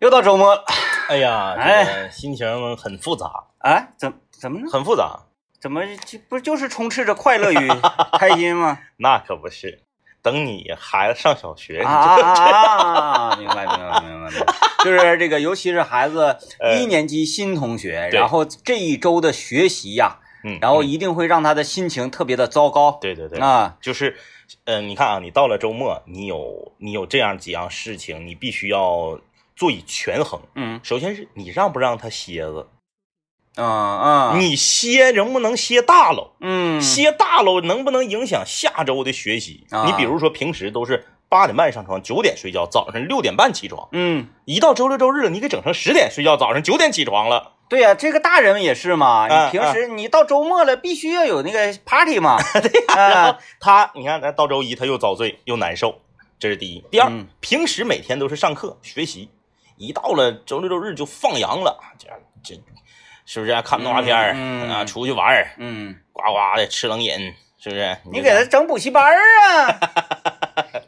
又到周末了，哎呀，哎这个心情很复杂，哎，怎怎么呢？很复杂。怎么这不就是充斥着快乐与 开心吗？那可不是，等你孩子上小学，啊啊！明白明白明白明白，就是这个，尤其是孩子呃一年级新同学，对然后这一周的学习呀，嗯，然后嗯一定会让他的心情特别的糟糕对对对，啊。就是，呃，你看啊，你到了周末，你有你有这样几样事情，你必须要做以权衡。嗯首先是你让不让他歇着，啊啊，你歇能不能歇大了？嗯歇大了能不能影响下周的学习？啊你比如说平时都是八点半上床，九点睡觉，早上六点半起床，嗯，一到周六周日了，你给整成十点睡觉，早上九点起床了。对呀，这个大人也是嘛，啊你平时你到周末了，必须要有那个 party 嘛。然啊后他，你看，他到周一他又遭罪又难受，这是第一。第二，嗯平时每天都是上课学习，一到了周六周日就放羊了，这这是不是、看动画片儿、嗯嗯啊，出去玩儿，嗯，呱呱的吃冷饮，是不是？你给他整补习班儿啊，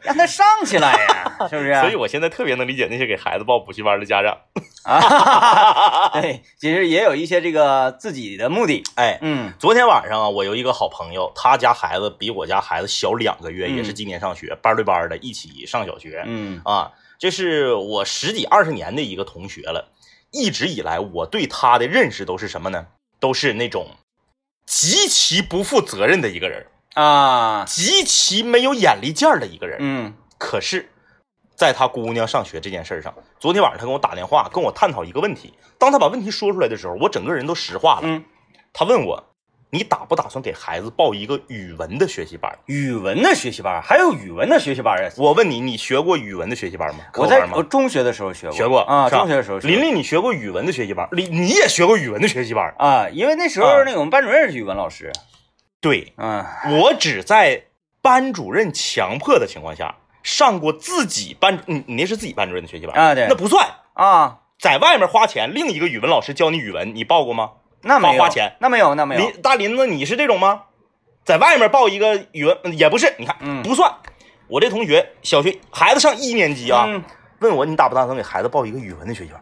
让他上起来呀，是不是？所以我现在特别能理解那些给孩子报补习班的家长。啊，对，其实也有一些这个自己的目的。哎，嗯昨天晚上啊，我有一个好朋友，他家孩子比我家孩子小两个月，嗯也是今年上学，班对班的，一起上小学。嗯啊，这是我十几二十年的一个同学了。一直以来，我对他的认识都是什么呢？都是那种极其不负责任的一个人，啊，极其没有眼力见儿的一个人。嗯可是，在他姑娘上学这件事儿上，昨天晚上他跟我打电话，跟我探讨一个问题。当他把问题说出来的时候，我整个人都石化了。嗯，他问我：“你打不打算给孩子报一个语文的学习班？”语文的学习班还有语文的学习班儿啊。我问你，你学过语文的学习班吗？我在我中学的时候学过，学过啊，中学的时候琳琳，你学过语文的学习班，你你也学过语文的学习班。啊，因为那时候啊那个我们班主任是语文老师，对嗯我只在班主任强迫的情况下上过自己班，你你那是自己班主任的学习班啊对那不算，啊，在外面花钱，另一个语文老师教你语文，你报过吗？那没有花钱，那没有那没有，林大林子，你是这种吗？在外面报一个语文嗯也不是，你看，嗯不算。我这同学小学孩子上一年级啊，嗯问我你打不打算给孩子报一个语文的学校？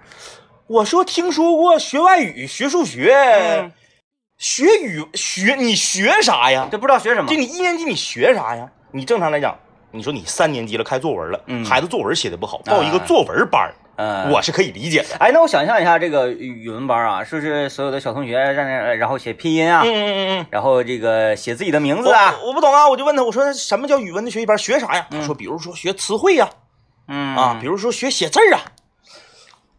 我说听说过学外语、学数学、嗯学语学，你学啥呀？这不知道学什么就，你一年级你学啥呀？你正常来讲，你说你三年级了开作文了，嗯孩子作文写的不好，报一个作文班儿，嗯，我是可以理解的。哎，那我想象一下这个语语文班啊，是不是所有的小同学在那然后写拼音啊，嗯嗯嗯嗯。然后这个写自己的名字啊，我我不懂啊，我就问他，我说什么叫语文的学习班？学啥呀？他说，比如说学词汇呀，嗯啊，比如说学写字儿啊。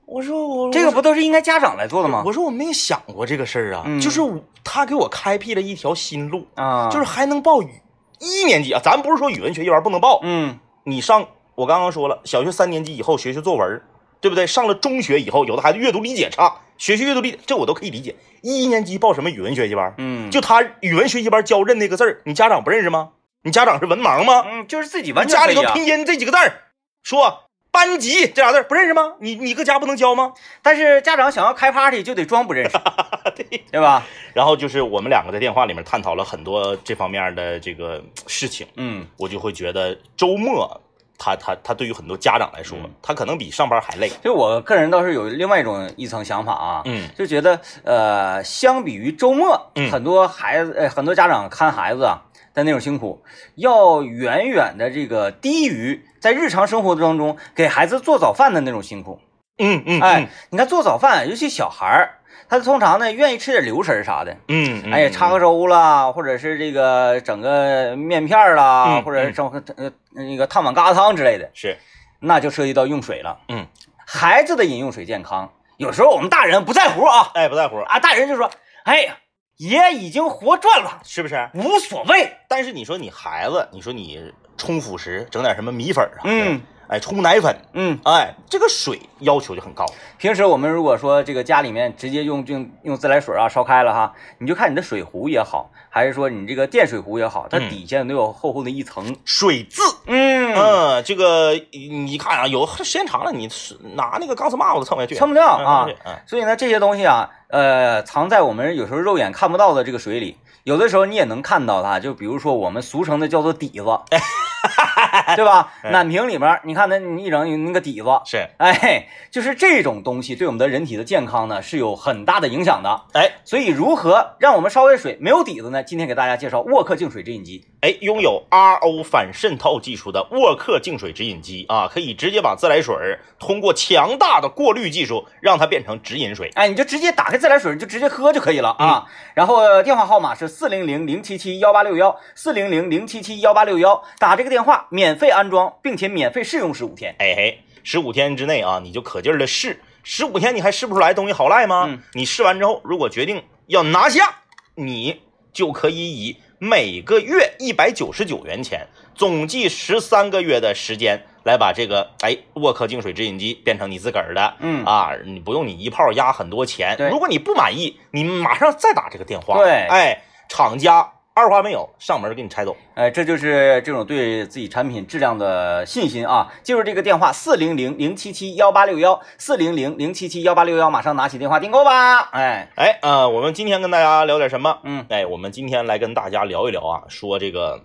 我说我这个不都是应该家长来做的吗？我说我没想过这个事儿啊，嗯就是他给我开辟了一条新路，啊，就是还能报语一年级啊，咱不是说语文学习班不能报，嗯你上我刚刚说了，小学三年级以后学学作文，对不对？上了中学以后，有的孩子阅读理解差，学习阅读理解，这我都可以理解。一年级报什么语文学习班？嗯，就他语文学习班教认那个字儿，你家长不认识吗？你家长是文盲吗？嗯就是自己完你家里头拼音这几个字儿，说班级这俩字儿不认识吗？你你搁家不能教吗？但是家长想要开 party 就得装不认识，对。对吧？然后就是我们两个在电话里面探讨了很多这方面的这个事情，嗯我就会觉得周末他他他对于很多家长来说，嗯他可能比上班还累。就我个人倒是有另外一种一层想法啊，嗯就觉得呃，相比于周末，嗯很多孩子呃很多家长看孩子啊的那种辛苦，要远远的这个低于在日常生活当中给孩子做早饭的那种辛苦。嗯嗯，哎，你看做早饭，尤其小孩儿，他通常呢愿意吃点流食儿啥的。嗯，嗯，哎呀，插个粥啦，或者是这个整个面片儿啦，嗯或者是整个呃那个烫碗疙瘩汤之类的，是，那就涉及到用水了。嗯，孩子的饮用水健康，有时候我们大人不在乎啊哎，不在乎，啊，大人就说，哎呀，爷已经活赚了，是不是？无所谓。但是你说你孩子，你说你冲辅食，整点什么米粉儿啥的，嗯，哎，冲奶粉，嗯，哎，这个水要求就很高。平时我们如果说这个家里面直接用用用自来水啊烧开了哈，你就看你的水壶也好，还是说你这个电水壶也好，它嗯。底下都有厚厚的一层。水渍，嗯，嗯，这个你看啊，有时间长了，你拿那个钢丝帽子蹭下去，蹭不掉啊。所以呢，这些东西啊，呃，藏在我们有时候肉眼看不到的这个水里，有的时候你也能看到它。就比如说我们俗称的叫做底子，对吧？嗯奶瓶里面，你看那你一整有那个底子，是，哎，就是这种东西对我们的人体的健康呢是有很大的影响的。哎所以如何让我们烧开水没有底子呢？今天给大家介绍沃克净水直饮机。哎，拥有 RO 反渗透技术的沃克净水直饮机啊，可以直接把自来水儿通过强大的过滤技术让它变成直饮水。哎，你就直接打开自来水，你就直接喝就可以了啊。然后呃电话号码是四零零零七七幺八六幺，四零零零七七幺八六幺，打这个电话免费安装，并且免费试用十五天。哎嘿，十五天之内啊，你就可劲儿的试，十五天你还试不出来东西好赖吗？嗯你试完之后，如果决定要拿下，你就可以以每个月一百九十九元钱，总计十三个月的时间来把这个哎沃克净水直饮机变成你自个儿的。嗯啊，你不用你一炮压很多钱。如果你不满意，你马上再打这个电话。对哎，厂家二话没有上门给你拆走。哎，这就是这种对自己产品质量的信心啊！记住这个电话：四零零零七七幺八六幺，四零零零七七幺八六幺，马上拿起电话订购吧！哎，哎，呃，我们今天跟大家聊点什么？嗯，哎，我们今天来跟大家聊一聊啊，说这个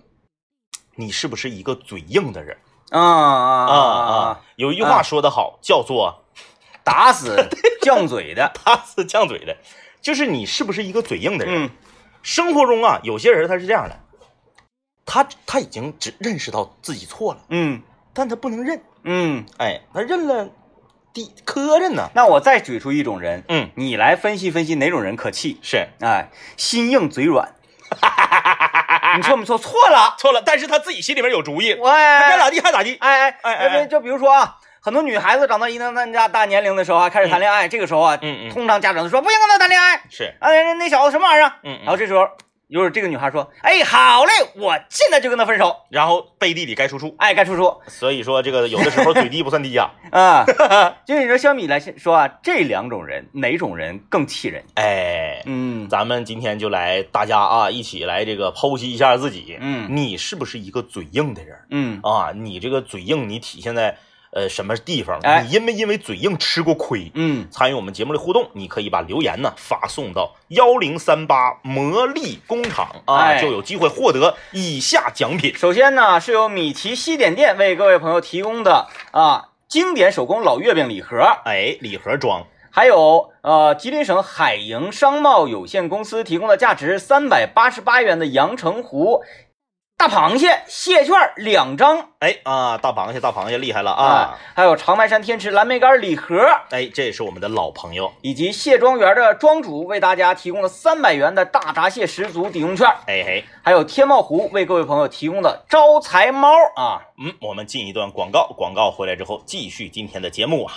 你是不是一个嘴硬的人啊啊啊啊？有一句话说得好，叫做打死 犟嘴的，“打死犟嘴的”，就是你是不是一个嘴硬的人？嗯生活中啊，有些人他是这样的，他他已经只认识到自己错了，嗯但他不能认，嗯。哎，他认了，地磕碜呢。那我再举出一种人，嗯，你来分析分析哪种人可气？是哎，心硬嘴软。你错没错？错了。错了，但是他自己心里面有主意，我他该哎咋地还咋地。哎哎哎哎就比如说啊，很多女孩子长到一定那大大年龄的时候啊，开始谈恋爱，这个时候啊，嗯嗯通常家长都说不行跟他谈恋爱。是，啊，那那小子什么玩意？嗯嗯然后这时候，就是这个女孩说：“哎，好嘞，我现在就跟他分手。然后背地里该出处”，哎，该出处所以说这个有的时候嘴低不算低呀。啊。就是你说相比来说啊，这两种人哪种人更气人？哎，嗯咱们今天就来大家啊一起来这个剖析一下自己，嗯你是不是一个嘴硬的人嗯啊？你这个嘴硬，你体现在呃什么地方？哎你因没因为嘴硬吃过亏？嗯，参与我们节目的互动，你可以把留言呢发送到幺零三八魔力工厂啊，哎就有机会获得以下奖品。首先呢，是由米奇西点店为各位朋友提供的啊经典手工老月饼礼盒。哎，礼盒装，还有呃，吉林省海盈商贸有限公司提供的价值三百八十八元的阳澄湖大螃蟹蟹券两张哎啊，大螃蟹，大螃蟹厉害了啊！啊，还有长白山天池蓝莓干礼盒，哎，这也是我们的老朋友。以及蟹庄园的庄主为大家提供了三百元的大闸蟹十足抵用券，哎嘿，还有天茂湖为各位朋友提供的招财猫啊。嗯，我们进一段广告，广告回来之后继续今天的节目啊。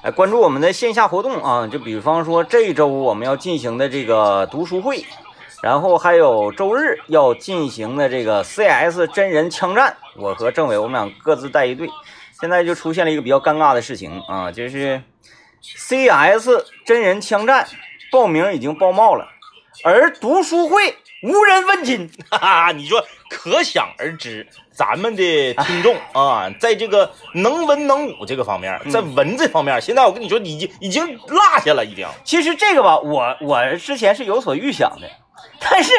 哎，关注我们的线下活动啊，就比方说这周我们要进行的这个读书会，然后还有周日要进行的这个 CS 真人枪战，我和政委我们俩各自带一队。现在就出现了一个比较尴尬的事情啊，就是 CS 真人枪战报名已经报冒了，而读书会无人问津。哈哈，你说可想而知，咱们的听众啊，在这个能文能武这个方面，在文这方面，现在我跟你说，已经已经落下了，已经。其实这个吧，我我之前是有所预想的，但是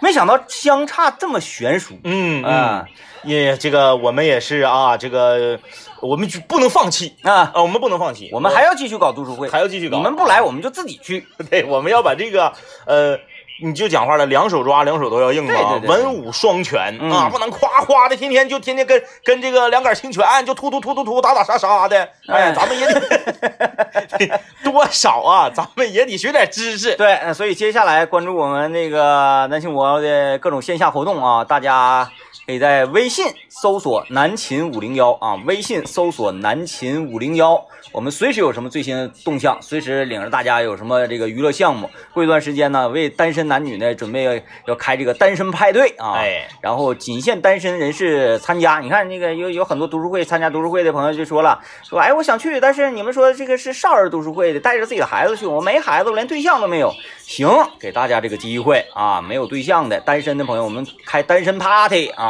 没想到相差这么悬殊。嗯啊也这个我们也是啊，这个我们就不能放弃啊，啊，我们不能放弃，我们还要继续搞读书会，还要继续搞。你们不来，我们就自己去。对，我们要把这个呃，你就讲话了，两手抓，两手都要硬啊，文武双全、嗯。啊，不能夸夸的，天天就天天跟跟这个两杆清泉就突突突突突，打打杀杀的，哎，哎咱们也得 多少啊，咱们也得学点知识。对，呃所以接下来关注我们那个南青国的各种线下活动啊，大家可以在微信搜索“南秦五零幺”啊，微信搜索“南秦五零幺”，我们随时有什么最新的动向，随时领着大家有什么这个娱乐项目。过一段时间呢，为单身男女呢准备要要开这个单身派对啊，哎，然后仅限单身人士参加。你看那个有有很多读书会参加读书会的朋友就说了，说哎我想去，但是你们说这个是少儿读书会的，带着自己的孩子去，我没孩子，我连对象都没有。行，给大家这个机会啊，没有对象的单身的朋友，我们开单身 party 啊，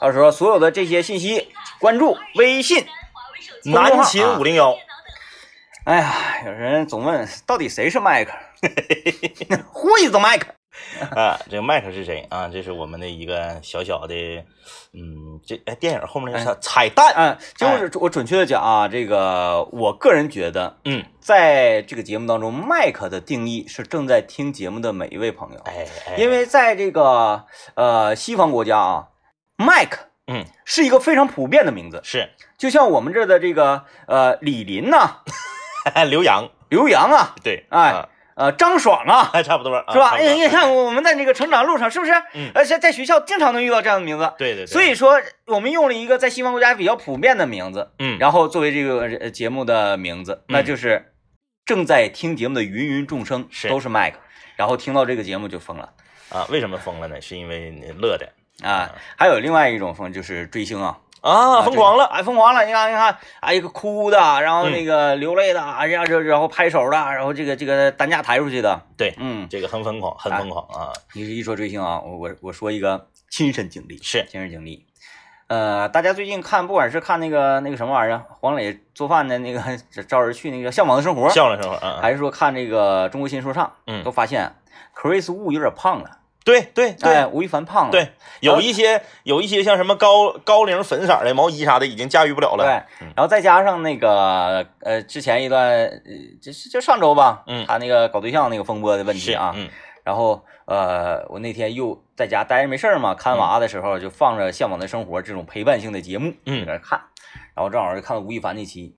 到时候所有的这些信息关注微信。南秦五零幺，哎呀，有人总问到底谁是麦克？Who is mic？啊，这个麦克是谁啊？这是我们的一个小小的，嗯，这哎电影后面那个啥彩蛋，嗯，就是我准确的讲啊，这个我个人觉得，嗯，在这个节目当中，麦克的定义是正在听节目的每一位朋友，哎哎，因为在这个呃西方国家啊，麦克嗯是一个非常普遍的名字，是就像我们这儿的这个呃李林呐、刘洋，刘洋啊，对，哎啊，呃张爽啊，还差不多是吧？你看我们在那个成长路上，是不是？嗯而且在学校经常能遇到这样的名字。对对对，所以说，我们用了一个在西方国家比较普遍的名字，嗯，然后作为这个呃节目的名字，那嗯就是正在听节目的芸芸众生是都是麦克，然后听到这个节目就疯了啊，为什么疯了呢？是因为你乐的啊！还有另外一种风就是追星啊，啊，疯狂了，哎，疯狂了！你看，你看，哎，一个哭的，然后那个流泪的，哎呀，这然后拍手的，然后这个这个担架抬出去的，对，嗯，这个很疯狂，很疯狂啊，你是一说追星啊，我我我说一个亲身经历，是。亲身经历。呃，大家最近看，不管是看那个那个什么玩意儿，黄磊做饭的那个 招人去那个《向往的生活》，向往的生活啊，还是说看这个中国新说唱，嗯。都发现 Chris Wu 有点胖了，对对对。哎，吴亦凡胖了，对，有一些有一些像什么高高领粉色的毛衣啥的，已经驾驭不了了。对，然后再加上那个呃，之前一段呃，就是就上周吧，嗯。他那个搞对象那个风波的问题啊，嗯。然后呃，我那天又在家待着没事儿嘛，看娃的时候就放着《向往的生活》这种陪伴性的节目，嗯。在那看，然后正好就看到吴亦凡那期，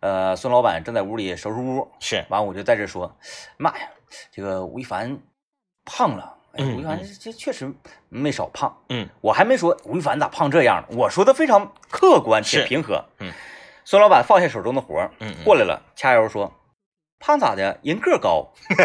呃，孙老板正在屋里收拾屋，是。完我就在这说，妈呀，这个吴亦凡胖了。吴亦凡这这确实没少胖，嗯，我还没说吴亦凡咋胖这样呢，我说的非常客观且平和。嗯，孙老板放下手中的活儿，嗯嗯过来了，掐腰说：“胖咋的？人个儿高。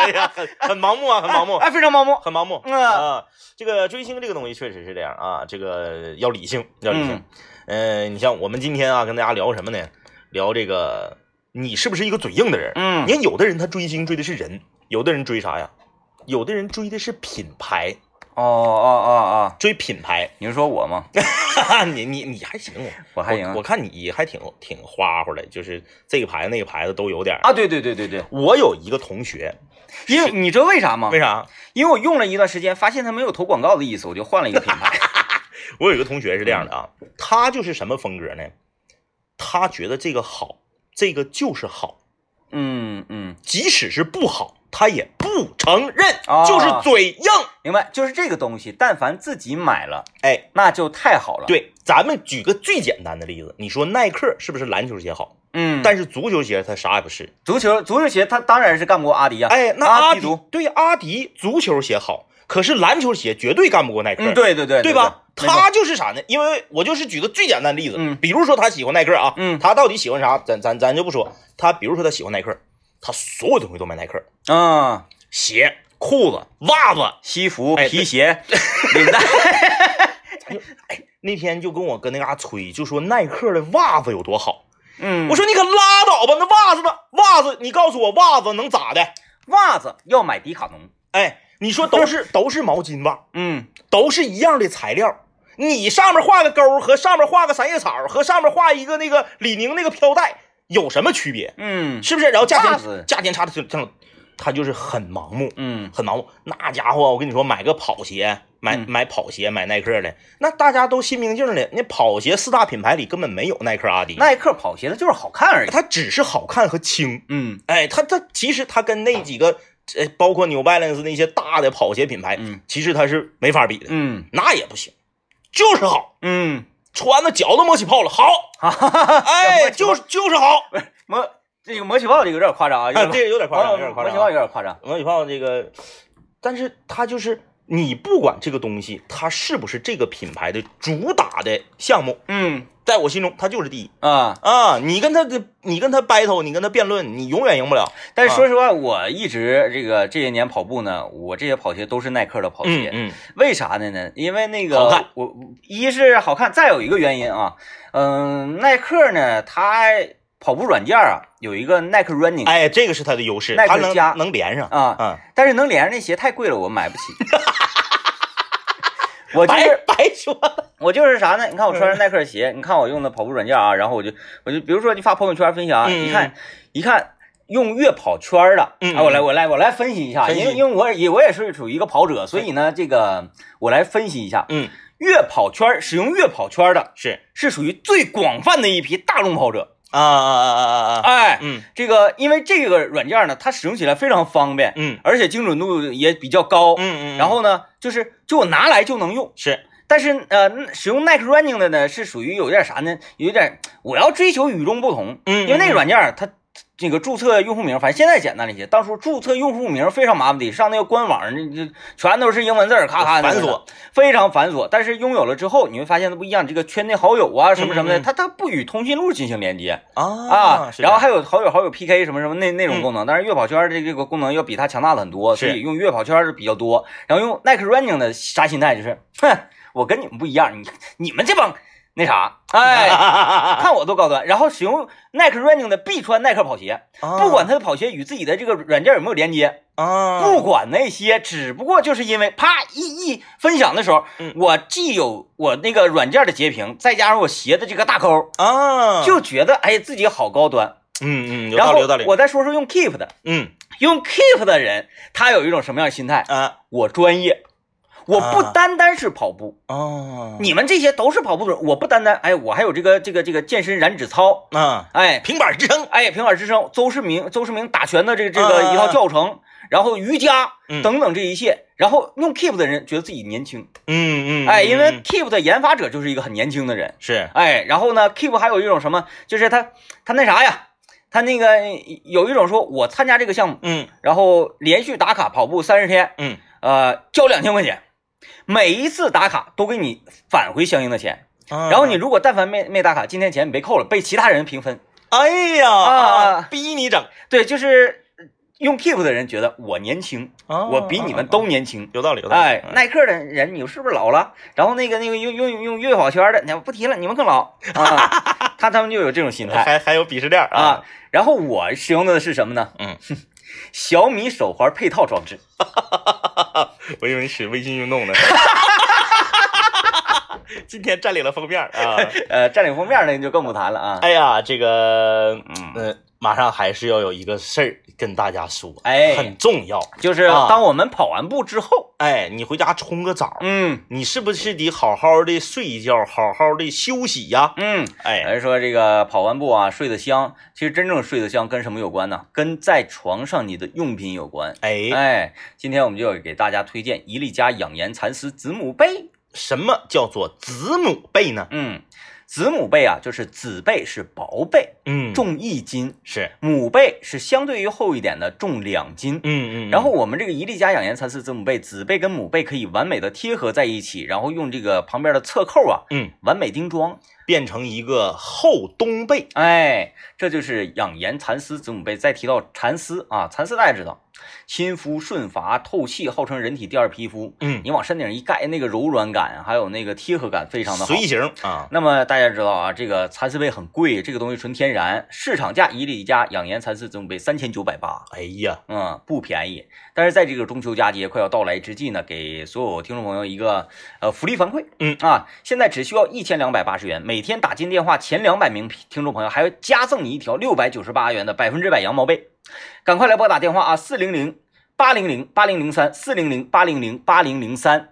哎呀，很很盲目啊，很盲目，哎，非常盲目。很盲目嗯啊。这个追星这个东西确实是这样啊，这个要理性，要理性。嗯，你像我们今天啊，跟大家聊什么呢？聊这个你是不是一个嘴硬的人？嗯你看有的人他追星追的是人，有的人追啥呀？有的人追的是品牌，哦哦哦哦，追品牌。你是说我吗？你你你还行，我还行我看你还挺挺花花的，就是这个牌子那个牌子都有点。啊，对对对对对，我有一个同学，因为你知道为啥吗？为啥？因为我用了一段时间，发现他没有投广告的意思，我就换了一个品牌。我有一个同学是这样的啊，他就是什么风格呢？他觉得这个好，这个就是好，嗯嗯，即使是不好，他也不承认，啊就是嘴硬。明白，就是这个东西，但凡自己买了，哎，那就太好了。，对，咱们举个最简单的例子，你说耐克是不是篮球鞋好？嗯，但是足球鞋它啥也不是。足球足球鞋它当然是干不过阿迪呀、哎，那阿迪对阿迪足球鞋好，可是篮球鞋绝对干不过耐克。嗯，对对对对吧？他就是啥呢？因为我就是举个最简单的例子，嗯比如说他喜欢耐克啊，嗯他到底喜欢啥？咱咱咱就不说。他比如说他喜欢耐克，他所有东西都买耐克，啊，鞋、裤子、袜子。西服、哎皮鞋、领带，那天就跟我跟那嘎吹，就说耐克的袜子有多好。嗯，我说你可拉倒吧，那袜子呢？袜子，你告诉我袜子能咋的？袜子要买迪卡侬，哎，你说都是都是毛巾袜，嗯，都是一样的材料，你上面画个勾和上面画个三叶草和上面画一个那个李宁那个飘带有什么区别？嗯是不是？然后价钱价钱差的这这种，他就是很盲目，嗯很盲目。那家伙，我跟你说，买个跑鞋，买嗯买跑鞋，买耐克的，那大家都心明镜的。那跑鞋四大品牌里根本没有耐克、阿迪，耐克跑鞋它就是好看而已。它只是好看和轻。嗯哎，它它其实它跟那几个呃，包括 New Balance 那些大的跑鞋品牌，嗯其实它是没法比的，嗯那也不行，就是好，嗯，穿的脚都磨起泡了，好，哎，就是就是好，磨这个磨起泡这个有点夸张啊，啊，这个有点夸张，有点夸张啊磨起泡有。点夸张。磨起泡这个，但是它就是你不管这个东西它是不是这个品牌的主打的项目，嗯在我心中他就是第一啊，啊！你跟他的你跟他 battle，你跟他辩论，你永远赢不了。但是说实话，我一直这个这些年跑步呢，我这些跑鞋都是耐克的跑鞋。嗯为啥的呢？因为那个我一是好看，再有一个原因啊，嗯、耐克呢，它跑步软件啊有一个耐克 Running，、哎，这个是它的优势，它能耐克加能连上啊，啊，但是能连上那鞋太贵了，我买不起。我就是白说。了。我就是啥呢？你看我穿着耐克鞋，你看我用的跑步软件啊，然后我就我就比如说你发朋友圈分享，嗯一看一看用越跑圈的，嗯啊，我来我来我来分析一下，因为因为我也我也是属于一个跑者，所以呢，这个我来分析一下，嗯，越跑圈使用越跑圈的是。是属于最广泛的一批大众跑者，啊啊啊啊啊啊，哎，嗯。这个因为这个软件呢，它使用起来非常方便，嗯。而且精准度也比较高，嗯嗯，然后呢，就是就我拿来就能用。是。但是呃，使用 Nike Running 的呢，是属于有点啥呢？有点我要追求与众不同，嗯因为那个软件它这个注册用户名，反正现在简单了一些，当初注册用户名非常麻烦的，上那个官网那就全都是英文字儿，咔咔繁琐，非常繁琐。但是拥有了之后，你会发现它不一样，这个圈内好友啊什么什么的，嗯嗯嗯。它它不与通讯录进行连接啊啊，然后还有有好友好友 PK 什么什么那那种功能，但是月跑圈这这个功能要比它强大的很多，所以用月跑圈的比较多。然后用 Nike Running 的啥心态就是，哼，我跟你们不一样，你你们这帮那啥，哎，看我多高端。然后使用 Nike Running 的必穿耐克跑鞋，不管他的跑鞋与自己的这个软件有没有连接，啊，不管那些，只不过就是因为啪一一分享的时候嗯，我既有我那个软件的截屏，再加上我鞋的这个大扣，啊，就觉得哎自己好高端。嗯嗯，有然后道理有道理，我再说说用 Keep 的，嗯用 Keep 的人，他有一种什么样的心态？啊我专业，我不啊。单单是跑步，哦，你们这些都是跑步的人，我不单单哎，我还有这个这个这个健身燃脂操，啊。哎。平板支撑，哎平板支撑，邹市明邹市明打拳的这个这啊个一套教程，然后瑜伽嗯。等等这一切，然后用 Keep 的人觉得自己年轻，嗯嗯，哎，因为嗯。Keep 的研发者就是一个很年轻的人，是。哎，然后呢，Keep 还有一种什么，就是他他那啥呀，他那个有一种说我参加这个项目。嗯。然后连续打卡跑步三十天，嗯，呃，交两千块钱，每一次打卡都给你返回相应的钱。然然后你如果但凡没没打卡，今天钱你被扣了，被其他人平分。哎呀啊逼你整，对，就是用 Keep 的人觉得我年轻，啊我比你们都年轻。有道理有道理，哎，耐克的人，你是不是老了？然后那个那个用用用越跑圈的，你不提了，你们更老啊！他他们就有这种心态还还有鄙视链啊。，然后我使用的是什么呢？嗯，小米手环配套装置。我以为你使微信运动呢。今天占领了封面啊！呃，占领封面那就更不谈了啊。哎呀，这个，嗯呃，马上还是要有一个事儿跟大家说，哎很重要。就是啊当我们跑完步之后，哎，你回家冲个澡，嗯你是不是得好好的睡一觉，好好的休息呀？嗯，哎，有人说这个跑完步啊，睡得香，其实真正睡得香跟什么有关呢？跟在床上你的用品有关。哎，哎，今天我们就要给大家推荐伊利家养颜蚕丝子母被。什么叫做子母被呢？嗯，子母被啊，就是子被是薄被，嗯，重一斤；是，母被是相对于厚一点的，重两斤。嗯嗯，然后我们这个一粒家养颜蚕丝子母被，子被跟母被可以完美的贴合在一起，然后用这个旁边的侧扣啊，嗯，完美钉装。变成一个厚冬被，哎，这就是养颜蚕丝子母被。再提到蚕丝啊，蚕丝大家知道，亲肤顺滑透气，号称人体第二皮肤。嗯，你往身顶上一盖，那个柔软感还有那个贴合感非常的好。随形啊，那么大家知道啊，这个蚕丝被很贵，这个东西纯天然，市场价伊利家养颜蚕丝子母被三千九百八，哎呀，嗯，不便宜。但是在这个中秋佳节快要到来之际呢，给所有听众朋友一个呃福利反馈，嗯。啊，现在只需要一千两百八十元，每天打进电话前两百名听众朋友还要加赠你一条六百九十八元的百分之百羊毛被，赶快来拨打电话啊，四零零八零零八零零三四零零八零零八零零三，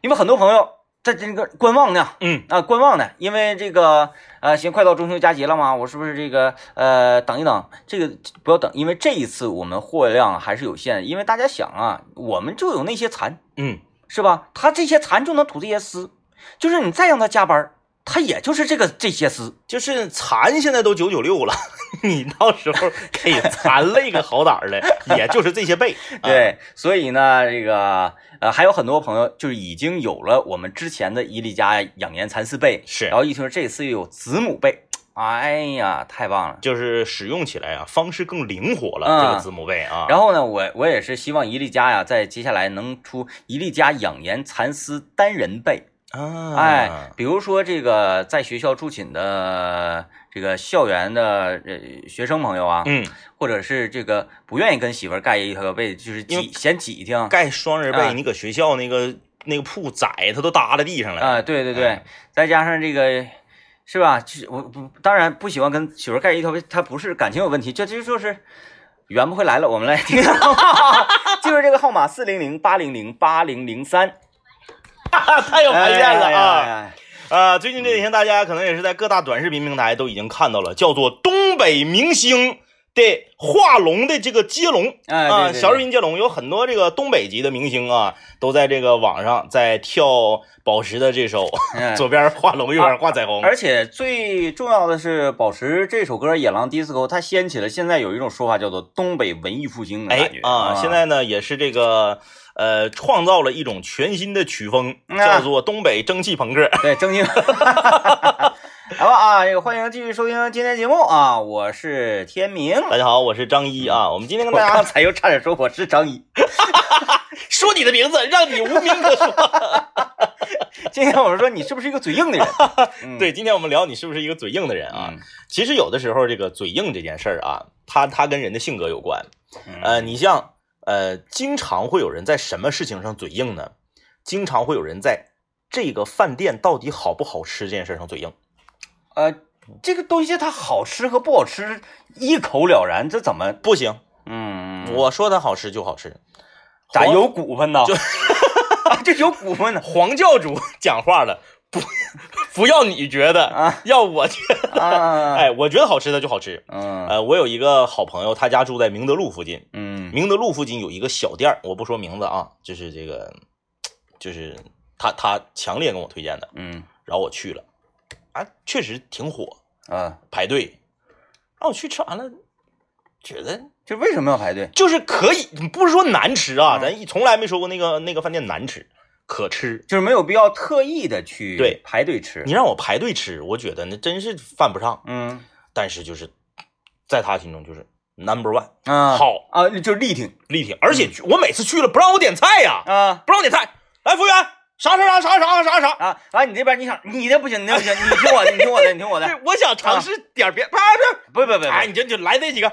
因为很多朋友在这个观望呢，嗯。啊，观望呢，因为这个呃，行，快到中秋佳节了嘛，我是不是这个呃，等一等，这个不要等，因为这一次我们货量还是有限，因为大家想啊，我们就有那些蚕，嗯，是吧？他这些蚕就能吐这些丝，就是你再让他加班，他也就是这个这些丝，就是蚕现在都九九六了，你到时候 给蚕累个好歹儿的，也就是这些被，啊，对，所以呢，这个呃，还有很多朋友就是已经有了我们之前的伊利家养颜蚕丝被，是然后一听说这次又有子母被，哎呀，太棒了。就是使用起来啊，方式更灵活了，嗯这个子母被啊，然后呢，我我也是希望伊利家呀，在接下来能出伊利家养颜蚕丝单人被。啊，哎，比如说这个在学校住寝的这个校园的呃学生朋友啊，嗯，或者是这个不愿意跟媳妇儿盖一个被，就是挤嫌挤挺。盖双人被，啊你搁学校那个那个铺窄，它都搭在地上了，啊，对对对。哎，再加上这个是吧？就是我不当然不喜欢跟媳妇盖一条被，他不是感情有问题，这这就是圆不回来了，我们来听，就是这个号码四零零八零零八零零三，太有排面了啊。啊！最近这几天大家可能也是在各大短视频平台都已经看到了，叫做东北明星的画龙的这个接龙。哎啊，小视频接龙有很多这个东北籍的明星啊，都在这个网上在跳宝石的这首，哎。左边画龙，右边画彩虹。而且最重要的是，宝石这首歌《野狼 DISCO》，它掀起了现在有一种说法叫做东北文艺复兴的哎感觉啊，现在呢也是这个呃创造了一种全新的曲风，嗯叫做东北蒸汽朋克。对蒸汽。来吧啊，这个欢迎继续收听今天节目啊，我是天明。大家好，我是张一啊，我们今天跟大家刚才又差点说我是张一。说你的名字，让你无名可说。今天我们说你是不是一个嘴硬的人？嗯对，今天我们聊你是不是一个嘴硬的人啊？嗯其实有的时候这个嘴硬这件事儿啊，它它跟人的性格有关。嗯呃，你像呃，经常会有人在什么事情上嘴硬呢？经常会有人在这个饭店到底好不好吃这件事上嘴硬。呃，这个东西它好吃和不好吃一口了然，这怎么？不行，嗯，我说它好吃就好吃。咋有股份 呢？就这有股份呢黄教主讲话了，不 不要你觉得，啊要我觉得。啊！哎，我觉得好吃的就好吃。嗯呃，我有一个好朋友，他家住在明德路附近。嗯明德路附近有一个小店儿，我不说名字啊，就是这个，就是他他强烈跟我推荐的，嗯然后我去了，啊，确实挺火，啊，排队，让我去吃完了，觉得这为什么要排队？就是可以，不是说难吃啊，嗯咱一从来没说过那个那个饭店难吃，可吃。就是没有必要特意的去对排队吃。你让我排队吃，我觉得那真是犯不上，嗯但是就是在他心中就是 number one，啊好啊，就是力挺力挺，而且我每次去了不让我点菜呀，啊不让我点菜，来服务员，啥啥啥啥啥啥啥。啊！完你这边你想你的不行，你的不行，你听我的，你听我的，你听我的。我想尝试点别，啪不不不不，哎，你就就来那几个，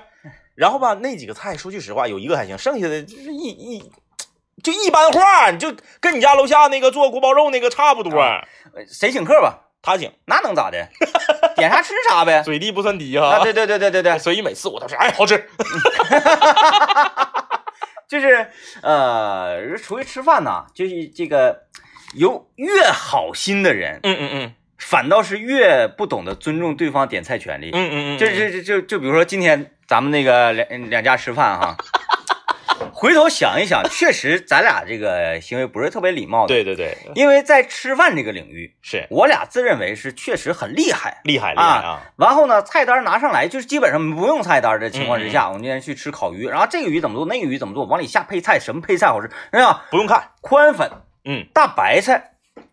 然后吧，那几个菜说句实话，有一个还行，剩下的就是一一就一般化，你就跟你家楼下那个做锅包肉那个差不多。啊谁请客吧？他请，那能咋的？点啥吃啥呗。嘴力不算低啊，哈。对对对对对对，所以每次我都是哎好吃，就是呃，出去吃饭呐，就是这个有越好心的人，嗯嗯嗯反倒是越不懂得尊重对方点菜权利。嗯嗯嗯，就就就就就比如说今天咱们那个两两家吃饭哈，回头想一想，确实咱俩这个行为不是特别礼貌的。，对对对，因为在吃饭这个领域，是我俩自认为是确实很厉害。厉害厉害啊，然后呢，菜单拿上来就是基本上不用菜单的情况之嗯下，我们今天去吃烤鱼，然后这个鱼怎么做，那个鱼怎么做，往里下配菜，什么配菜好吃？哎呀，不用看，宽粉、嗯，大白菜、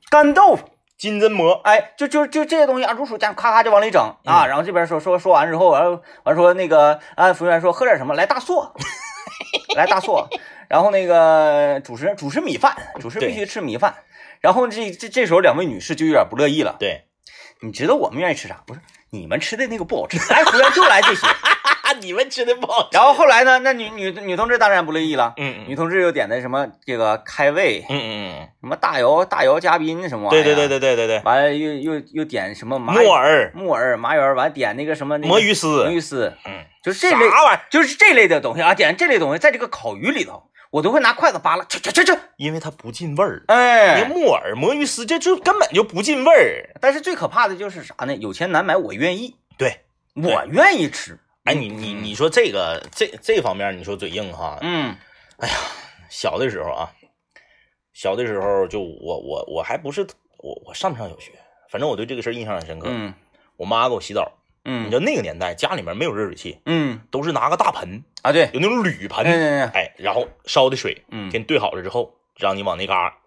干豆腐，金针蘑，哎，就就就这些东西啊，如数家珍，咔咔就往里整啊。嗯然后这边说说说完之后，完完说那个啊，服务员说喝点什么，来大硕，来大 硕。然后那个主食主持米饭，主持必须吃米饭。然后这这这时候两位女士就有点不乐意了，对，你知道我们愿意吃啥？不是你们吃的那个不好吃，来服务员就来这些。你们吃的不好吃，然后后来呢，那女女女同志当然不乐意了，嗯嗯。女同志又点的什么这个开胃，嗯嗯什么大姚大姚嘉宾什么嗯，玩意儿，对对对对对对。对，完了又又又点什么麻木耳、木耳、麻圆儿，完点那个什么、那个、魔芋丝。魔，芋丝，嗯，就是这类，啥玩意儿？就是这类的东西啊，点这类东西，在这个烤鱼里头，我都会拿筷子扒拉，去去去去，因为它不进味儿。哎。你，木耳、魔芋丝，这就根本就不进味儿。但是最可怕的就是啥呢？有钱难买，我愿意，对，我愿意吃。哎，你你你说这个这这方面，你说嘴硬哈。嗯。哎呀小的时候啊，小的时候就我我我还不是我我上不上小学，反正我对这个事儿印象很深刻。嗯。我妈给我洗澡，嗯你嗯知道那个年代家里面没有热水器，嗯。都是拿个大盆，啊，对，有那种铝盆，对对对，哎，然后烧的水，嗯。给你兑好了之后，让你往那嘎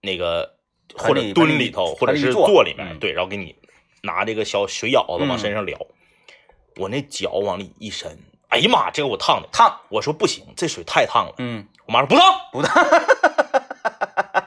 那个或者蹲里头，或者是坐坐里面，嗯。对，然后给你拿这个小水舀子往嗯。身上撩，我那脚往里一伸，哎呀妈，这个我烫的，烫，我说不行，这水太烫了，嗯，我妈说不烫不烫，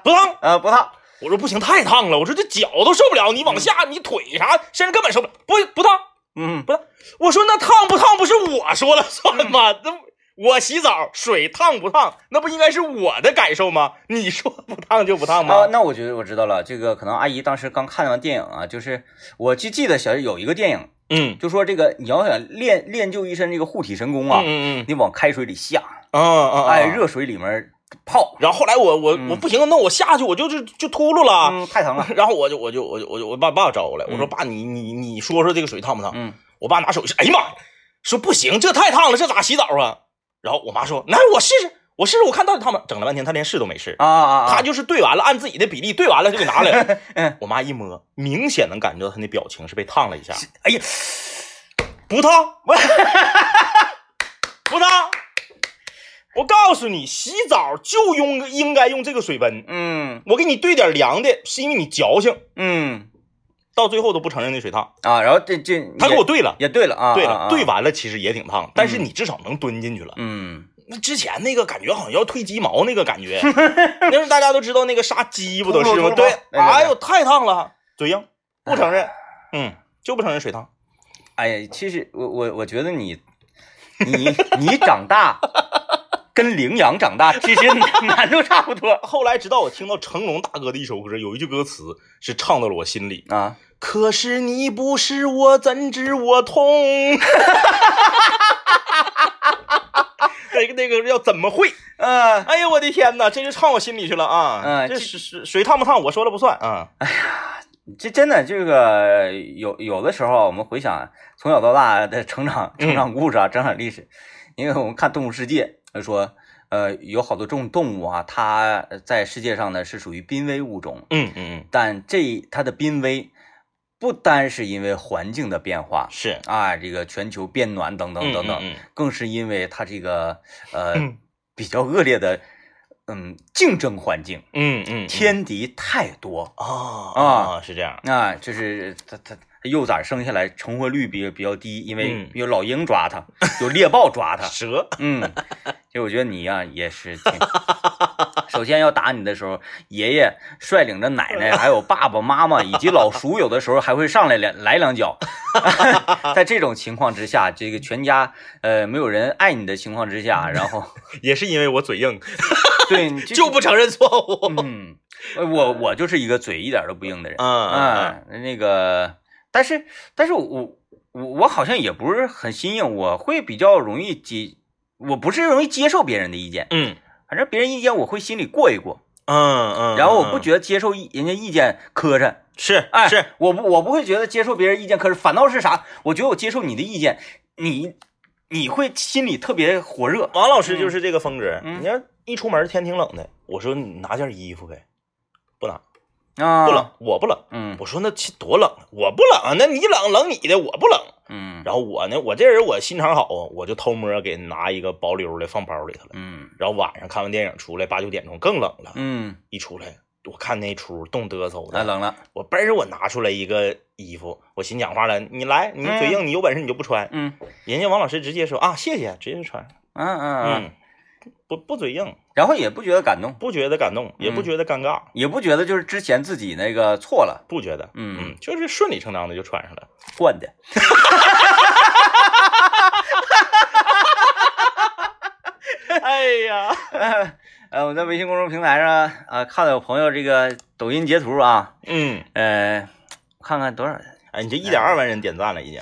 不烫，呃，不烫，我说不行，太烫了，我说这脚都受不了，你往下你腿啥身上根本受不了，不不烫，嗯不烫，我说那烫不烫不是我说了算吗？那我洗澡水烫不烫，那不应该是我的感受吗？你说不烫就不烫吗？啊，那我觉得我知道了，这个可能阿姨当时刚看完电影啊，就是我就记得小有一个电影嗯就说这个你要想练练就一身这个护体神功啊，嗯嗯你往开水里下，嗯嗯，哎，。热水里面泡，然后后来我我嗯我不行，那我下去我就就就秃噜了。嗯，太疼了，然后我就我就我就我就我把爸招过来，我说嗯爸你你你说说这个水烫不烫？嗯我爸拿手一试，哎呀妈呀，说不行，这太烫了，这咋洗澡啊？然后我妈说，那我试试，我试试，我看到底烫吗？整了半天，他连试都没试，啊啊啊，他就是兑完了，按自己的比例兑完了就给拿来了。嗯，我妈一摸，明显能感觉到他那表情是被烫了一下，哎呀，不烫，不烫。我告诉你，洗澡就用应该用这个水温。嗯。我给你兑点凉的，是因为你矫情，嗯。到最后都不承认那水烫。啊，然后这这他给我兑了，也兑了啊，对了，兑完了其实也挺烫，但是你至少能蹲进去了。嗯那之前那个感觉好像要褪鸡毛那个感觉，那时候大家都知道那个杀鸡不都是吗？对哎呦太烫了，嘴硬，不承认，嗯，就不承认水烫。哎呀，其实我我我觉得你你你长大跟羚羊长大其实难度差不多后来直到我听到成龙大哥的一首歌，有一句歌词是唱到了我心里。啊。可是你不是我，怎知我痛？那个那个要怎么会？嗯，哎呀，我的天哪，这就唱我心里去了啊！嗯这这水水水烫不烫，我说了不算啊。这真的这个有有的时候啊，我们回想从小到大的成长成长故事啊，成长历史，因为我们看《动物世界》，就说呃有好多种动物啊，它在世界上呢是属于濒危物种，嗯嗯嗯，但这它的濒危不单是因为环境的变化是啊，这个全球变暖等等等等，嗯嗯更是因为它这个呃嗯比较恶劣的嗯竞争环境，嗯嗯，天敌太多。啊啊啊是这样。啊，就是它它它幼崽生下来成活率比比较低，因为嗯有老鹰抓它，有猎豹抓它。蛇，嗯，其实我觉得你呀、也是挺，首先要打你的时候，爷爷率领着奶奶，还有爸爸妈妈以及老叔，有的时候还会上来两来两脚。在这种情况之下，这个全家呃没有人爱你的情况之下，然后 也是因为我嘴硬，对你 就就不承认错误。嗯，呃我我就是一个嘴一点都不硬的人。嗯嗯嗯，那个，但是但是我我我好像也不是很新颖，我会比较容易接，我不是容易接受别人的意见，嗯反正别人意见我会心里过一过，嗯嗯，然后我不觉得接受意人家意见磕碜，是哎，是，我不我不会觉得接受别人意见磕碜，反倒是啥？我觉得我接受你的意见，你你会心里特别火热，王老师就是这个风格。嗯你要一出门天挺冷的，我说你拿件衣服呗，不拿啊，不冷，，我不冷。嗯。我说那其多冷，我不冷，那你冷冷你的，我不冷。嗯。然后我呢，我这人我心肠好啊，我就偷摸给拿一个薄溜的放包里头了。嗯。然后晚上看完电影出来八九点钟更冷了，嗯，一出来我看那出冻嘚瑟的，太冷了，我嘣儿我拿出来一个衣服，我心讲话了，你来，你嘴硬，你有本事你就不穿。嗯。人家王老师直接说啊，谢谢，直接就穿嗯嗯，嗯，不不嘴硬，然后也不觉得感动。不觉得感动，也不嗯觉得尴尬，也不觉得就是之前自己那个错了，不觉得，嗯嗯，就是顺理成章的就穿上了。惯的。哎呀，呃，我在微信公众平台上啊、看到有朋友这个抖音截图啊，嗯，呃，看看多少？哎，你这一点二万人点赞了已经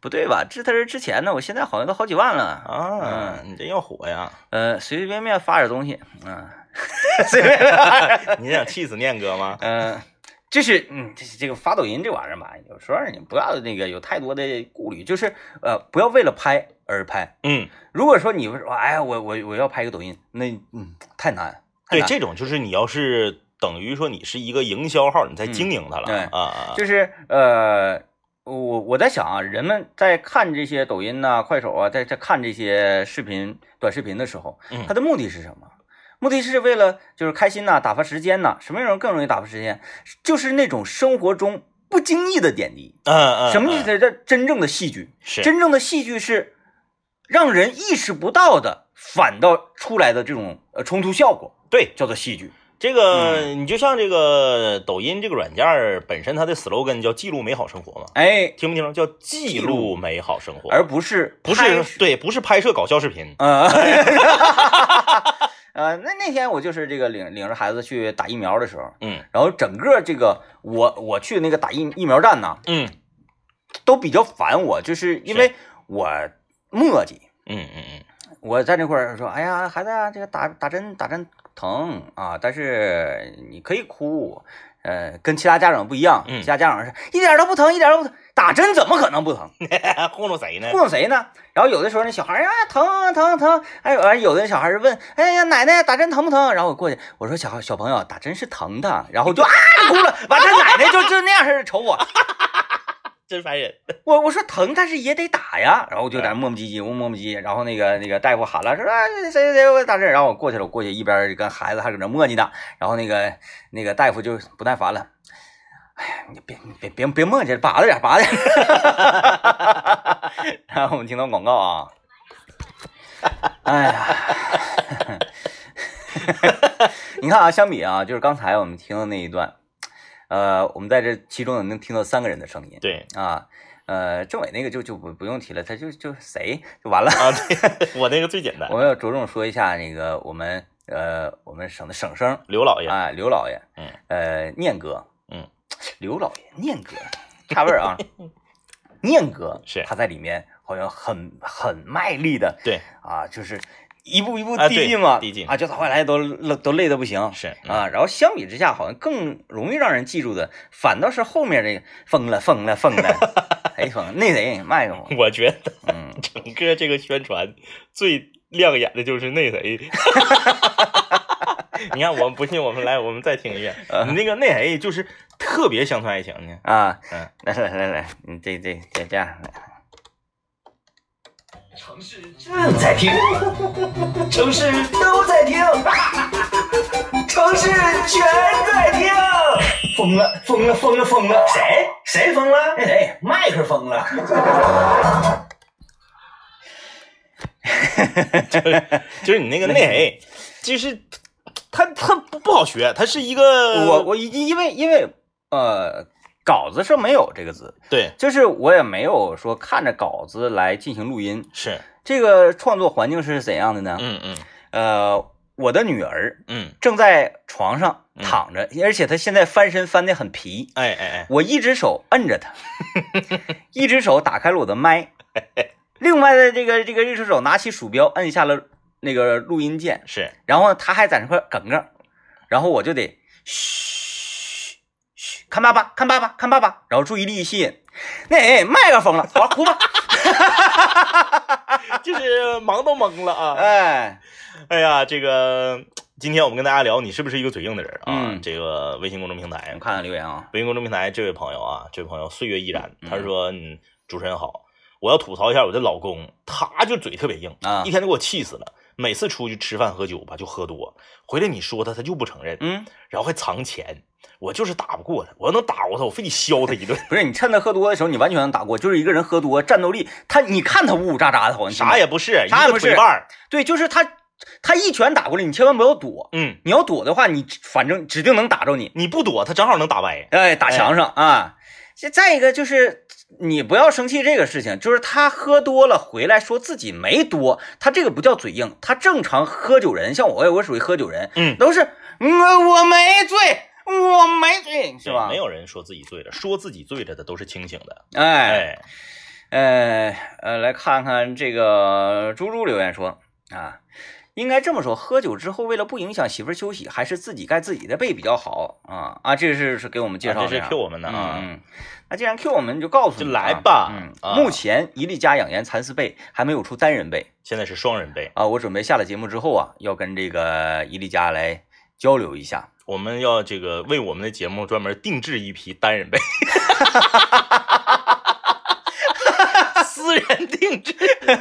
不对吧？这他是之前呢，我现在好像都好几万了。啊，你这要火呀！呃，随随便便发点东西，嗯、随便你想气死念哥吗？嗯、就是嗯，这这个发抖音这玩意儿吧，有时候你不要那个有太多的顾虑，就是呃，不要为了拍而拍。嗯，如果说你说，哎呀，我我我要拍个抖音，那嗯太难。太对，这种就是你要是等于说你是一个营销号，你在经营它了、对啊啊，就是呃，我我在想啊，人们在看这些抖音呐、快手啊，在在看这些视频、短视频的时候，嗯它的目的是什么？目的是为了就是开心呐、打发时间呐、什么样更容易打发时间？就是那种生活中不经意的点滴。嗯嗯，什么意思？这真正的戏剧？是真正的戏剧是让人意识不到的，反倒出来的这种呃冲突效果，对叫做戏剧。这个，你就像这个抖音这个软件本身它的 slogan 叫记录美好生活嘛，哎，听不听着？叫记录美好生活，而不是不是。对，不是拍摄搞笑视频。呃，呃，那那天我就是这个领领着孩子去打疫苗的时候，嗯。然后整个这个我我去那个打疫疫苗站呢，嗯。都比较烦我，就是因为我磨叽，嗯嗯嗯，我在那块儿说，哎呀，孩子啊，这个打打针打针疼啊，但是你可以哭，呃，跟其他家长不一样，嗯其他家长是一点都不疼，一点都不疼，打针怎么可能不疼？糊弄谁呢糊？弄谁呢？然后有的时候那小孩儿啊疼疼疼，哎，完有的小孩就问，哎呀奶奶打针疼不疼？然后我过去我说小小朋友打针是疼的，然后就啊哭了，完他奶奶就就那样式的瞅我，真烦人。我我说疼，但是也得打呀，然后我就在那磨磨唧唧，我磨磨唧唧，然后那个那个大夫喊了，说啊谁谁谁我打针，然后我过去了，我过去一边跟孩子还搁那磨叽呢，然后那个那个大夫就不耐烦了。哎呀，你别你别别别磨叽了，拔着点，拔着点。然后我们听到广告啊，哎呀，你看啊，相比啊，就是刚才我们听的那一段，呃，我们在这其中能听到三个人的声音。对啊，呃，政委那个就就不不用提了，他就就谁就完了。啊，对我那个最简单我，们要着重说一下那个我们呃我们省的省声刘老爷，啊，刘老爷，嗯，呃，念哥，嗯，刘老爷，念哥，差味儿啊。念哥是他在里面好像很很卖力的对，啊，就是一步一步递进嘛，递进啊，就到后来都累都累得不行。是啊，然后相比之下，好像更容易让人记住的，反倒是后面这个疯了疯了疯了，谁 疯了？那谁麦克风？我觉得嗯，整个这个宣传最亮眼的就是那谁。你看，我们不信，我们来，我们再听一遍。你那个那谁，就是特别乡村爱情呢。啊，嗯，来来来来，你这这这这样来，城市正在听，城市都在听，城市全在听。疯了，疯了，疯了，疯了！谁？谁疯了？那谁？麦克疯了。就是你那个那谁，就是他他不不好学，他是一个我我因因为因为呃稿子上没有这个字，对。就是我也没有说看着稿子来进行录音。是。这个创作环境是怎样的呢？嗯嗯。呃，我的女儿嗯，正在床上嗯。躺着，而且她现在翻身翻得很皮。哎哎哎，我一只手摁着她，一只手打开了我的麦，另外的这个这个一只手拿起鼠标摁下了那个录音键，是。然后呢，她还在那块梗梗，然后我就得嘘嘘，看爸爸，看爸爸，看爸爸，然后注意力吸引。那哎，麦克风了，好哭吧，就是忙都懵了啊！哎，哎呀，这个今天我们跟大家聊，你是不是一个嘴硬的人啊？嗯这个微信公众平台我，看看留言啊，微信公众平台这位朋友啊，这位朋友岁月依然，嗯他说：“嗯，主持人好，我要吐槽一下我的老公，他就嘴特别硬啊一天都给我气死了。每次出去吃饭喝酒吧，就喝多，回来你说他，他就不承认，嗯，然后还藏钱。我就是打不过他，我要能打过他，我非得削他一顿，不是你趁他喝多的时候，你完全能打过，就是一个人喝多战斗力，他你看他呜呜喳喳的，好像啥也不是，也不是。对，就是他他一拳打过来，你千万不要躲，嗯，你要躲的话，你反正指定能打着你，你不躲，他正好能打歪。哎，打墙上啊。这再一个就是你不要生气这个事情，就是他喝多了回来说自己没多，他这个不叫嘴硬，他正常喝酒人，像我我属于喝酒人，嗯都是我我没醉，我没醉，是吧？没有人说自己醉了，说自己醉着的都是清醒的。哎，哎，呃呃，来看看这个猪猪留言说啊，应该这么说，喝酒之后为了不影响媳妇儿休息，还是自己盖自己的被比较好啊啊！这是是给我们介绍的这是 Q 我们的啊嗯嗯，那既然 Q 我们，就告诉你就来啊吧嗯，啊目前伊利家养颜蚕丝被还没有出单人被现在是双人被，啊，我准备下了节目之后啊，要跟这个伊利家来交流一下。我们要这个为我们的节目专门定制一批单人被，私人定制。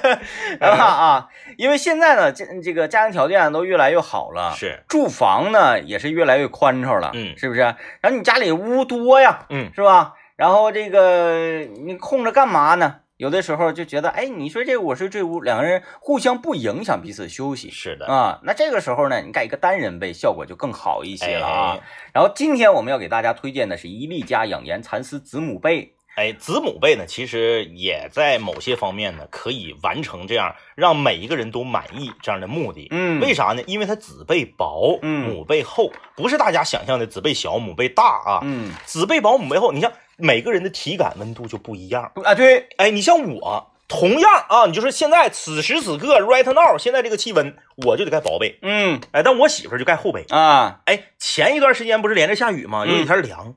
啊啊，因为现在呢，这这个家庭条件都越来越好了，是，住房呢也是越来越宽敞了，嗯是不是？然后你家里屋多呀，嗯，是吧？然后这个你空着干嘛呢？有的时候就觉得，哎，你睡这屋，我睡这屋，两个人互相不影响彼此休息是的，啊。那这个时候呢，你盖一个单人被，效果就更好一些了啊。哎然后今天我们要给大家推荐的是伊利家养颜蚕丝子母被，哎，子母被呢，其实也在某些方面呢，可以完成这样让每一个人都满意这样的目的。嗯为啥呢？因为它子被薄，嗯母被厚，不是大家想象的子被小，母被大啊。嗯子被薄，母被厚，你像每个人的体感温度就不一样。啊，对，哎，你像我，同样啊，你就说现在此时此刻，right now，现在这个气温，我就得盖薄被。嗯哎，但我媳妇就盖厚被。啊，哎，前一段时间不是连着下雨吗？有几嗯天凉。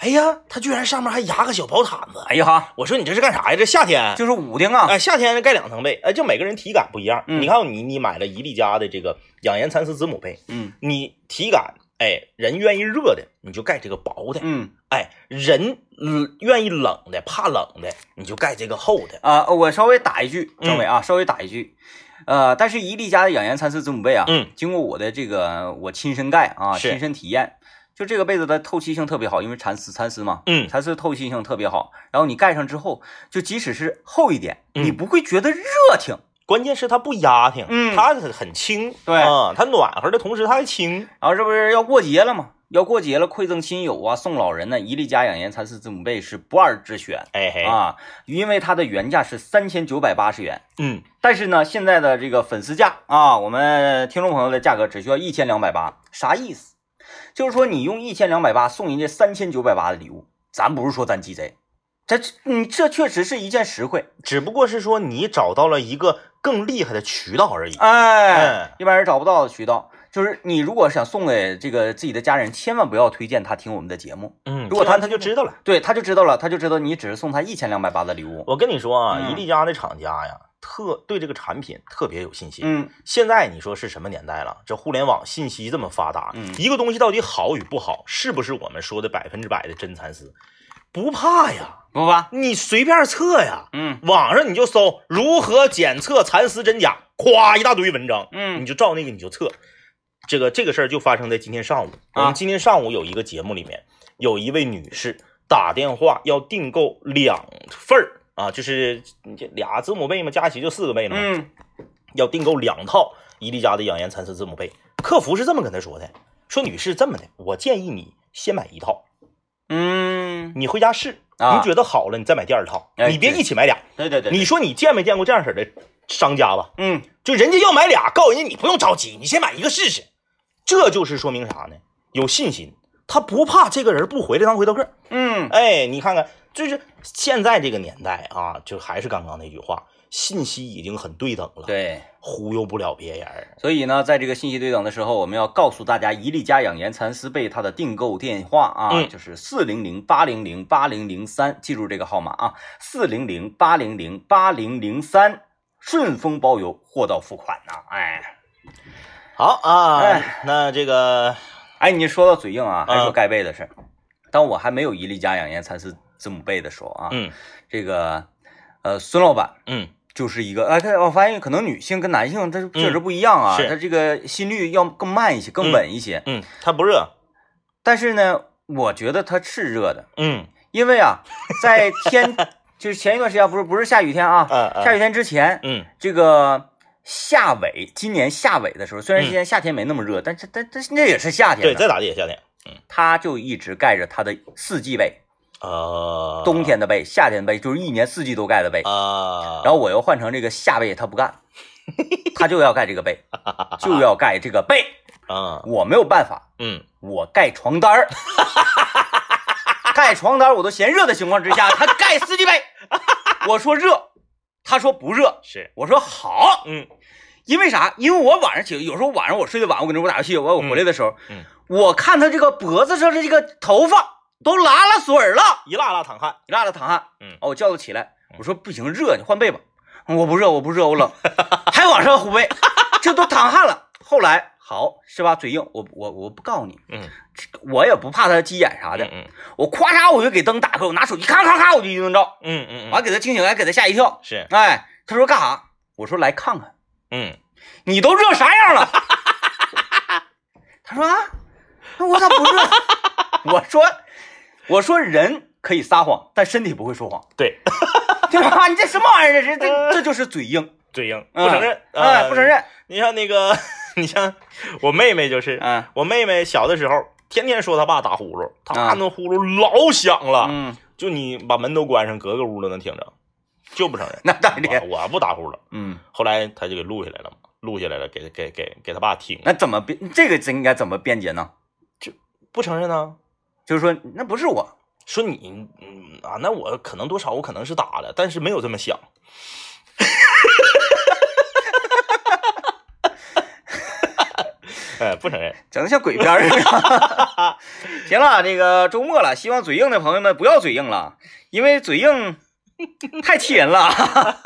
哎呀，它居然上面还压个小薄毯子。哎呀哈，我说你这是干啥呀？这夏天，就是捂丁啊，哎，夏天盖两层被，哎，就每个人体感不一样。嗯你看你你买了伊利家的这个养颜蚕丝子母被，嗯你体感，哎，人愿意热的你就盖这个薄的，嗯哎，人嗯愿意冷的怕冷的你就盖这个厚的。啊，我稍微打一句，嗯政委啊，稍微打一句。呃，但是伊利家的养颜蚕丝子母被啊，嗯，经过我的这个我亲身盖啊，亲身体验，就这个被子的透气性特别好，因为蚕丝蚕丝嘛，嗯蚕丝透气性特别好。然后你盖上之后，就即使是厚一点，嗯你不会觉得热挺。关键是它不压挺，嗯它很很轻，对啊，它暖和的同时它还轻，然后这不是要过节了吗？要过节了，馈赠亲友啊，送老人呢，伊利家养颜蚕丝字母被是不二之选哎嘿，啊，因为它的原价是三千九百八十元。嗯，但是呢，现在的这个粉丝价啊，我们听众朋友的价格只需要一千两百八，啥意思？就是说你用一千两百八送人家三千九百八的礼物，咱不是说咱鸡贼，这你这确实是一件实惠。只不过是说你找到了一个更厉害的渠道而已。哎嗯，一般人找不到的渠道，就是你如果想送给这个自己的家人，千万不要推荐他听我们的节目，嗯，如果他他就知道了。对，他就知道了，他就知道你只是送他一千两百八的礼物。我跟你说啊，嗯伊利家的厂家呀，特对这个产品特别有信心。嗯现在你说是什么年代了？这互联网信息这么发达，嗯一个东西到底好与不好，是不是我们说的百分之百的真蚕丝？不怕呀，不怕？你随便测呀。嗯网上你就搜如何检测蚕丝真假，咵一大堆文章，嗯你就照那个你就测。这个这个事儿就发生在今天上午。我啊们今天上午有一个节目里面，有一位女士打电话要订购两份儿啊，就是你这俩子母被嘛，加一起就四个被了嘛，嗯要订购两套伊利家的养颜蚕丝子母被。客服是这么跟他说的：说女士这么的，我建议你先买一套，嗯，你回家试，啊你觉得好了，你再买第二套，哎你别一起买俩。对对对，你说你见没见过这样式的商家吧？嗯就人家要买俩，告诉人家你不用着急，你先买一个试试。这就是说明啥呢？有信心，他不怕这个人不回来当回头客。嗯哎，你看看，就是现在这个年代啊，就还是刚刚那句话，信息已经很对等了，，对。忽悠不了别人。所以呢，在这个信息对等的时候，我们要告诉大家，伊利家养颜蚕丝被它的订购电话啊，嗯就是四零零八零零八零零三，记住这个号码啊，四零零八零零八零零三，顺丰包邮，货到付款呐、哎好啊，哎那这个哎，你说到嘴硬啊，还说嗯盖被的事儿。当我还没有伊利家养颜蚕丝子母被的时候啊，嗯。这个呃孙老板嗯。就是一个，哎，他我发现可能女性跟男性他确实不一样啊，是。它这个心率要更慢一些，更嗯稳一些。嗯，它不热，但是呢，我觉得他是热的，嗯。因为啊，在天 就是前一段时间不是不是下雨天啊，下雨天之前，嗯。这个夏尾，今年夏尾的时候，虽然嗯。今年夏天没那么热，但是但但是那也是夏天对，的，再咋的也夏天，嗯。他就一直盖着他的四季被，呃，冬天的被、夏天的被，就是一年四季都盖的被。啊，然后我又换成这个夏被，他不干，他就要盖这个被，就要盖这个被，啊，我没有办法，嗯我盖床单儿，盖床单我都嫌热的情况之下，他盖四季被，我说热，他说不热，是，我说好，嗯因为啥？因为我晚上起，有时候晚上我睡得晚，我搁那屋打游戏，我我回来的时候，嗯我看他这个脖子上的这个头发都拉了水儿了，一拉拉淌汗，一拉拉淌汗，嗯哦，我叫他起来，我说不行，热，你换被吧，我不热，我不热，我冷，还往上呼被，这都淌汗了。后来好是吧？嘴硬，我我我不告诉你，嗯我也不怕他急眼啥的，嗯我咵嚓我就给灯打开，我拿手机咔咔咔我就一顿照，嗯嗯完给他惊醒，还给他吓一跳。是，哎，他说干啥？我说来看看，嗯你都热啥样了？他说啊，那我咋不热？我说我说人可以撒谎，但身体不会说谎，对，对吧？你这什么玩意儿？这是这 这就是嘴硬，嘴硬，嗯不承认，哎，不承。认，你像那个，你像我妹妹就是，嗯我妹妹小的时候天天说她爸打呼噜，她爸啊那呼噜老响了，嗯就你把门都关上，隔个屋都能听着，就不承认。那当然，我我不打呼噜。嗯，后来她就给录下来了嘛，录下来了，给给给给她爸听，那怎么辩？这个真应该怎么辩解呢？就不承认呢，就是说那不是我，说你嗯啊，那我可能多少我可能是打了，但是没有这么想。哎，不承认。整的像鬼片儿似的。行了，这个周末了，希望嘴硬的朋友们不要嘴硬了，因为嘴硬太气人了。